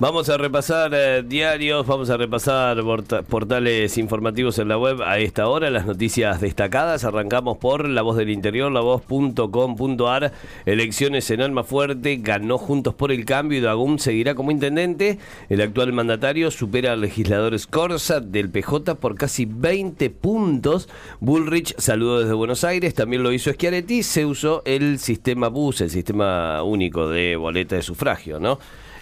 Vamos a repasar eh, diarios, vamos a repasar portales informativos en la web a esta hora, las noticias destacadas. Arrancamos por La Voz del Interior, lavoz.com.ar. Elecciones en Alma Fuerte, ganó Juntos por el Cambio y Dagum seguirá como intendente. El actual mandatario supera al legislador Scorza del PJ por casi 20 puntos. Bullrich saludó desde Buenos Aires, también lo hizo Schiaretti. Se usó el sistema BUS, el sistema único de boleta de sufragio, ¿no?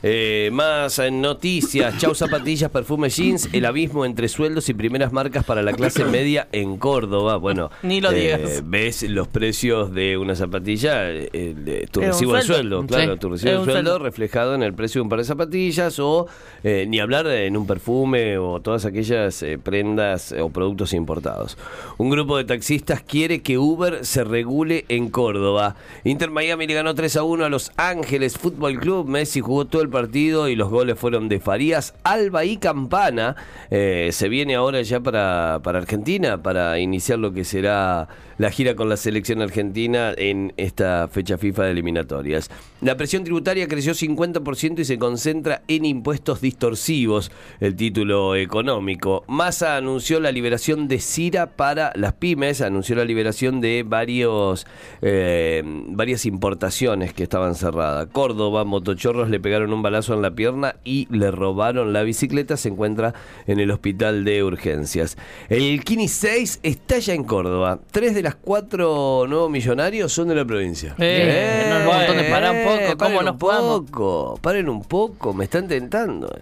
Eh, más noticias. Chau zapatillas, perfume jeans, el abismo entre sueldos y primeras marcas para la clase media en Córdoba. Bueno, ni lo eh, digas. ves los precios de una zapatilla, eh, tu recibo de sueldo, claro, tu recibo de sueldo, reflejado en el precio de un par de zapatillas o ni hablar en un perfume o todas aquellas prendas o productos importados. Un grupo de taxistas quiere que Uber se regule en Córdoba. Inter Miami le ganó 3 a 1 a Los Ángeles Fútbol Club. Messi jugó todo el partido y los goles fueron de Farías, Alba y Campana. Eh, se viene ahora ya para, para Argentina para iniciar lo que será la gira con la selección argentina en esta fecha FIFA de eliminatorias. La presión tributaria creció 50% y se concentra en impuestos distorsivos, el título económico. Massa anunció la liberación de CIRA para las pymes, anunció la liberación de varios, eh, varias importaciones que estaban cerradas. Córdoba, motochorros le pegaron un balazo en la pierna y le robaron la bicicleta, se encuentra en el hospital de urgencias. El Kini 6 está ya en Córdoba. Tres de las cuatro nuevos millonarios son de la provincia. Eh, no, un poco, ¿cómo nos un poco, paren un poco, me están tentando.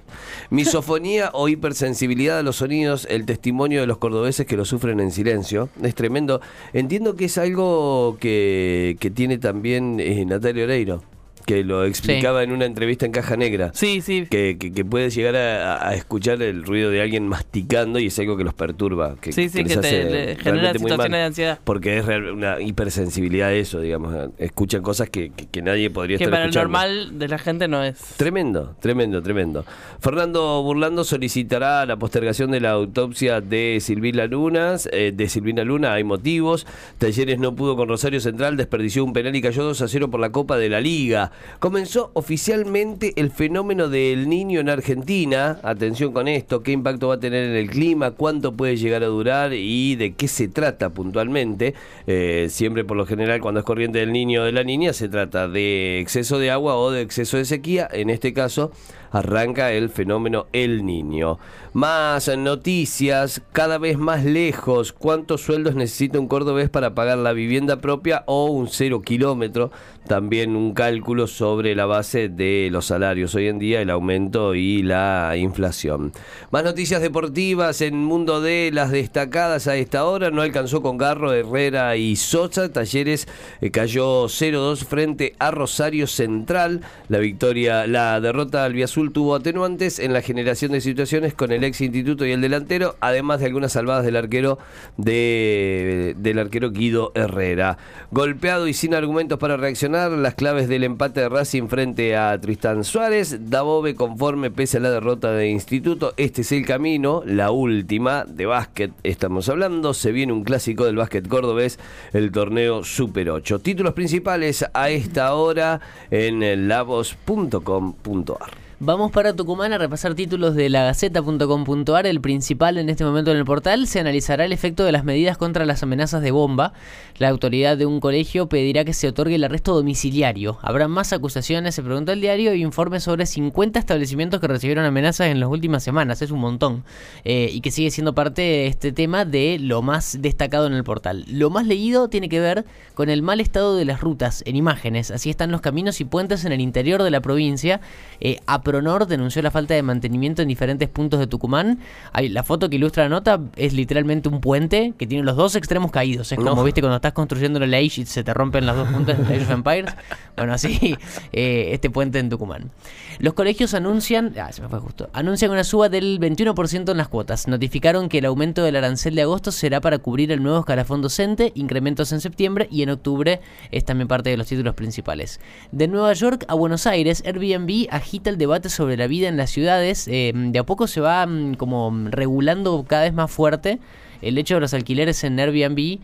Misofonía o hipersensibilidad a los sonidos, el testimonio de los cordobeses que lo sufren en silencio, es tremendo. Entiendo que es algo que, que tiene también eh, Natalia Oreiro que lo explicaba en una entrevista en Caja Negra. Sí, sí. Que, que, puedes llegar a, escuchar el ruido de alguien masticando y es algo que los perturba. Que, sí, sí, que, te, genera situaciones de ansiedad. Porque es una hipersensibilidad eso, digamos. Escuchan cosas que, nadie podría que estar para el normal de la gente no es. Tremendo, tremendo, tremendo. Fernando Burlando solicitará la postergación de la autopsia de Silvina Lunas. Eh, de Silvina Luna hay motivos. Talleres no pudo con Rosario Central, desperdició un penal y cayó 2 a 0 por la Copa de la Liga. Comenzó oficialmente el fenómeno del niño en Argentina. Atención con esto, qué impacto va a tener en el clima, cuánto puede llegar a durar y de qué se trata puntualmente. Eh, siempre por lo general cuando es corriente del niño o de la niña se trata de exceso de agua o de exceso de sequía. En este caso arranca el fenómeno El Niño. Más noticias, cada vez más lejos. ¿Cuántos sueldos necesita un cordobés para pagar la vivienda propia o un cero kilómetro? También un cálculo sobre la base de los salarios hoy en día, el aumento y la inflación. Más noticias deportivas en Mundo de las destacadas a esta hora. No alcanzó con Garro, Herrera y Socha. Talleres eh, cayó 0-2 frente a Rosario Central. La victoria, la derrota al Tuvo atenuantes en la generación de situaciones con el ex instituto y el delantero, además de algunas salvadas del arquero de, del arquero Guido Herrera. Golpeado y sin argumentos para reaccionar, las claves del empate de Racing frente a Tristán Suárez, Dabove conforme pese a la derrota de instituto, este es el camino, la última de básquet estamos hablando, se viene un clásico del básquet cordobés, el torneo Super 8. Títulos principales a esta hora en lavos.com.ar. Vamos para Tucumán a repasar títulos de la Gaceta.com.ar. El principal en este momento en el portal se analizará el efecto de las medidas contra las amenazas de bomba. La autoridad de un colegio pedirá que se otorgue el arresto domiciliario. Habrá más acusaciones, se pregunta el diario, y informes sobre 50 establecimientos que recibieron amenazas en las últimas semanas. Es un montón. Eh, y que sigue siendo parte de este tema de lo más destacado en el portal. Lo más leído tiene que ver con el mal estado de las rutas en imágenes. Así están los caminos y puentes en el interior de la provincia. Eh, Pronor denunció la falta de mantenimiento en diferentes puntos de Tucumán. La foto que ilustra la nota es literalmente un puente que tiene los dos extremos caídos. Es como, viste, cuando estás construyendo la Age y se te rompen las dos puntas de Age of Empires. Bueno, así, eh, este puente en Tucumán. Los colegios anuncian, ah, se me fue justo, anuncian una suba del 21% en las cuotas. Notificaron que el aumento del arancel de agosto será para cubrir el nuevo escalafón docente, incrementos en septiembre y en octubre es también parte de los títulos principales. De Nueva York a Buenos Aires, Airbnb agita el debate sobre la vida en las ciudades, eh, de a poco se va mm, como regulando cada vez más fuerte el hecho de los alquileres en Airbnb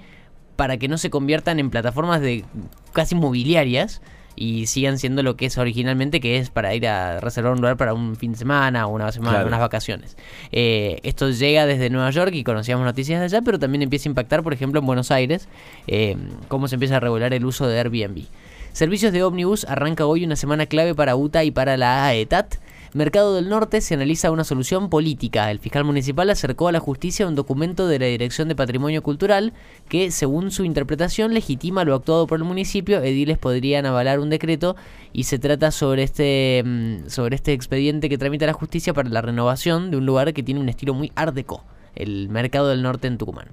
para que no se conviertan en plataformas de casi mobiliarias y sigan siendo lo que es originalmente, que es para ir a reservar un lugar para un fin de semana o una semana, Claro. unas vacaciones. Eh, esto llega desde Nueva York y conocíamos noticias de allá, pero también empieza a impactar, por ejemplo, en Buenos Aires, eh, cómo se empieza a regular el uso de Airbnb. Servicios de ómnibus arranca hoy una semana clave para UTA y para la AETAT. Mercado del Norte se analiza una solución política. El fiscal municipal acercó a la justicia un documento de la Dirección de Patrimonio Cultural que, según su interpretación, legitima lo actuado por el municipio. Ediles podrían avalar un decreto y se trata sobre este, mm, sobre este expediente que tramita la justicia para la renovación de un lugar que tiene un estilo muy art deco, el Mercado del Norte en Tucumán.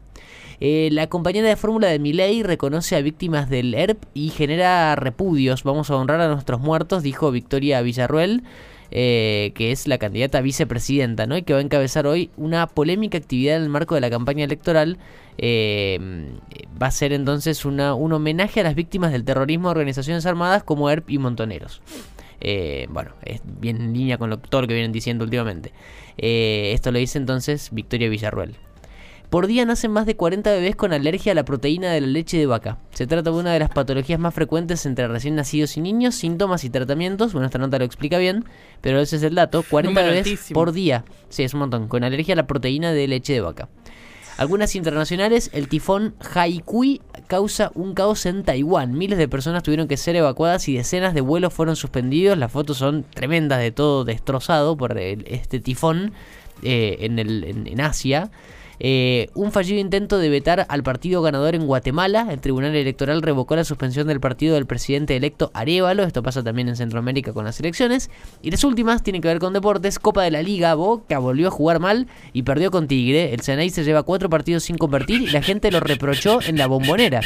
Eh, la compañera de fórmula de Milei reconoce a víctimas del ERP y genera repudios. Vamos a honrar a nuestros muertos, dijo Victoria Villarruel, eh, que es la candidata a vicepresidenta, ¿no? Y que va a encabezar hoy una polémica actividad en el marco de la campaña electoral. Eh, va a ser entonces un homenaje a las víctimas del terrorismo organizaciones armadas como ERP y Montoneros. Eh, bueno, es bien en línea con lo, todo lo que vienen diciendo últimamente. Eh, esto lo dice entonces Victoria Villarruel. Por día nacen más de 40 bebés con alergia a la proteína de la leche de vaca. Se trata de una de las patologías más frecuentes entre recién nacidos y niños, síntomas y tratamientos. Bueno, esta nota lo explica bien, pero ese es el dato. 40 Número bebés altísimo. por día. Sí, es un montón. Con alergia a la proteína de leche de vaca. Algunas internacionales, el tifón Haikui causa un caos en Taiwán. Miles de personas tuvieron que ser evacuadas y decenas de vuelos fueron suspendidos. Las fotos son tremendas de todo destrozado por el- este tifón eh, en, el, en, en Asia. Eh, un fallido intento de vetar al partido ganador en Guatemala. El Tribunal Electoral revocó la suspensión del partido del presidente electo Arevalo. Esto pasa también en Centroamérica con las elecciones. Y las últimas tienen que ver con deportes. Copa de la Liga. Boca volvió a jugar mal y perdió con Tigre. El Senai se lleva cuatro partidos sin convertir y la gente lo reprochó en la bombonera.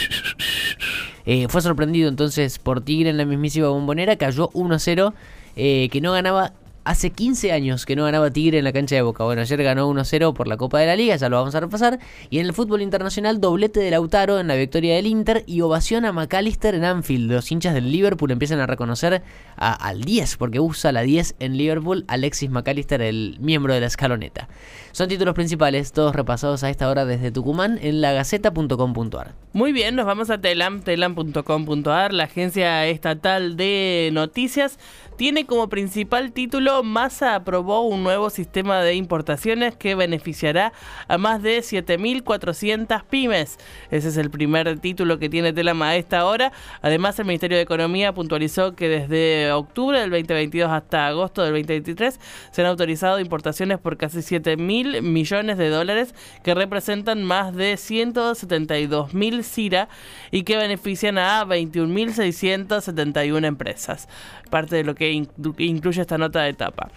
Eh, fue sorprendido entonces por Tigre en la mismísima bombonera. Cayó 1-0. eh, que no ganaba. Hace 15 años que no ganaba Tigre en la cancha de Boca. Bueno, ayer ganó 1-0 por la Copa de la Liga, ya lo vamos a repasar. Y en el fútbol internacional, doblete de Lautaro en la victoria del Inter y ovación a McAllister en Anfield. Los hinchas del Liverpool empiezan a reconocer a- al 10, porque usa la 10 en Liverpool, Alexis McAllister, el miembro de la escaloneta. Son títulos principales, todos repasados a esta hora desde Tucumán en lagaceta.com.ar. Muy bien, nos vamos a Telam, telam.com.ar, la agencia estatal de noticias. Tiene como principal título Massa aprobó un nuevo sistema de importaciones que beneficiará a más de 7.400 pymes. Ese es el primer título que tiene Telam a esta hora. Además, el Ministerio de Economía puntualizó que desde octubre del 2022 hasta agosto del 2023 se han autorizado importaciones por casi 7.000 millones de dólares que representan más de 172.000 CIRA y que benefician a 21.671 empresas. Parte de lo que inclu- incluye esta nota de etapa.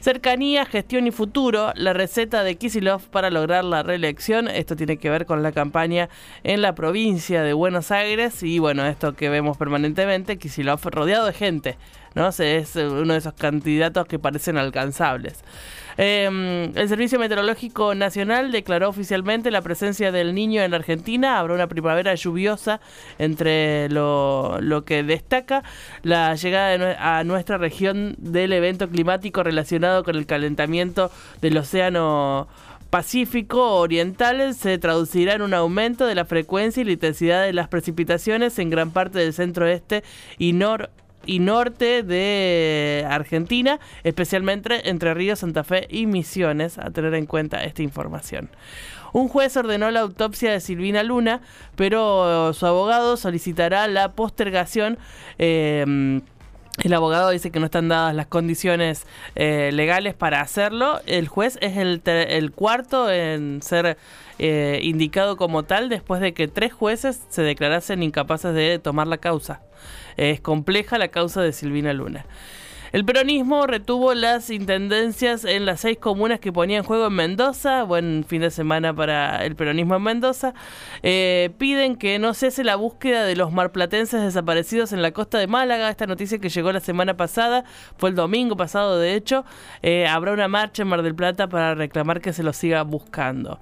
Cercanía, gestión y futuro, la receta de Kisilov para lograr la reelección. Esto tiene que ver con la campaña en la provincia de Buenos Aires y bueno, esto que vemos permanentemente, Kisilov rodeado de gente, ¿no? Es eh, uno de esos candidatos que parecen alcanzables. Eh, el Servicio Meteorológico Nacional declaró oficialmente la presencia del niño en Argentina. Habrá una primavera lluviosa entre lo, que destaca la llegada de a nuestra región del evento climático relacionado con el calentamiento del océano Pacífico Oriental se traducirá en un aumento de la frecuencia y la intensidad de las precipitaciones en gran parte del centro-este y nor y norte de Argentina, especialmente entre Río, Santa Fe y Misiones, a tener en cuenta esta información. Un juez ordenó la autopsia de Silvina Luna, pero su abogado solicitará la postergación. eh, el abogado dice que no están dadas las condiciones eh, legales para hacerlo. El juez es el, el cuarto en ser eh, indicado como tal después de que tres jueces se declarasen incapaces de tomar la causa. Es compleja la causa de Silvina Luna. El peronismo retuvo las intendencias en las seis comunas que ponía en juego en Mendoza. Buen fin de semana para el peronismo en Mendoza. Eh, piden que no cese la búsqueda de los marplatenses desaparecidos en la costa de Málaga. Esta noticia que llegó la semana pasada, fue el domingo pasado de hecho. Eh, habrá una marcha en Mar del Plata para reclamar que se los siga buscando.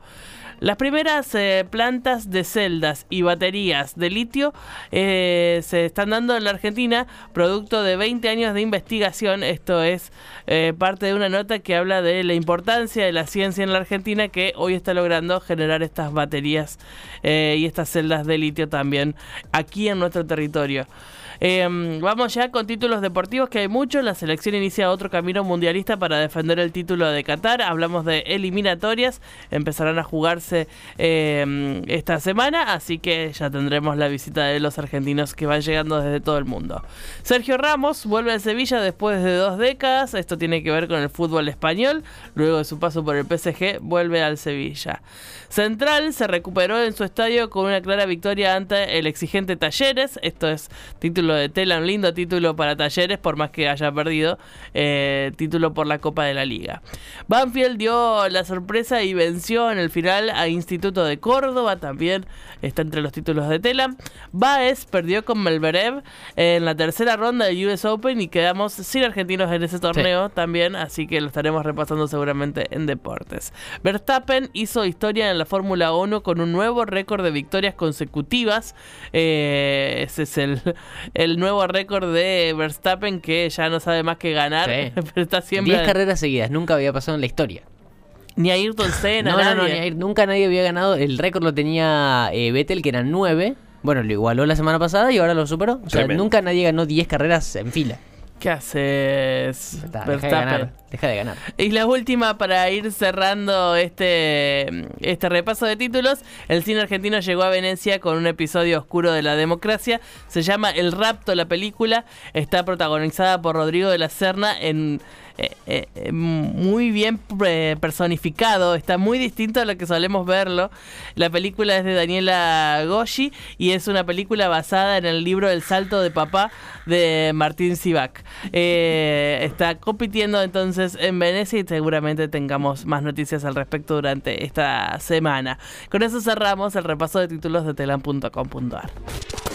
Las primeras eh, plantas de celdas y baterías de litio eh, se están dando en la Argentina, producto de 20 años de investigación. Esto es eh, parte de una nota que habla de la importancia de la ciencia en la Argentina que hoy está logrando generar estas baterías y estas celdas de litio también aquí en nuestro territorio. Em, vamos ya con títulos deportivos, que hay muchos. La selección inicia otro camino mundialista para defender el título de Qatar. Hablamos de eliminatorias. Empezarán a jugarse em, esta semana, así que ya tendremos la visita de los argentinos que van llegando desde todo el mundo. Sergio Ramos vuelve a Sevilla después de dos décadas. Esto tiene que ver con el fútbol español. Luego de su paso por el PSG, vuelve al Sevilla. Central se recuperó en su estadio con una clara victoria ante el exigente Talleres. Esto es título de Tela, un lindo título para Talleres, por más que haya perdido eh, título por la Copa de la Liga. Banfield dio la sorpresa y venció en el final a Instituto de Córdoba, también está entre los títulos de Tela. Baez perdió con Melberev en la tercera ronda del US Open y quedamos sin argentinos en ese torneo también, así que lo estaremos repasando seguramente en deportes. Verstappen hizo historia en la Fórmula 1 con un nuevo récord de victorias consecutivas. Eh, ese es el, el nuevo récord de Verstappen que ya no sabe más que ganar. Pero está siempre. 10 carreras seguidas, nunca había pasado en la historia. Ni a Ayrton Senna, no, no, no, nunca nadie había ganado. El récord lo tenía eh, Vettel, que eran 9. Bueno, lo igualó la semana pasada y ahora lo superó. O sea, nunca nadie ganó 10 carreras en fila. ¿Qué haces? deja, de ganar, deja de ganar. Y la última para ir cerrando este, este repaso de títulos. El cine argentino llegó a Venecia con un episodio oscuro de la democracia. Se llama El rapto, la película. Está protagonizada por Rodrigo de la Serna en eh, eh, eh, muy bien personificado, está muy distinto a lo que solemos verlo. La película es de Daniela Goshi y es una película basada en el libro El salto de papá de Martín Sivak. está compitiendo entonces en Venecia y seguramente tengamos más noticias al respecto durante esta semana. Con eso cerramos el repaso de títulos de telan.com.ar.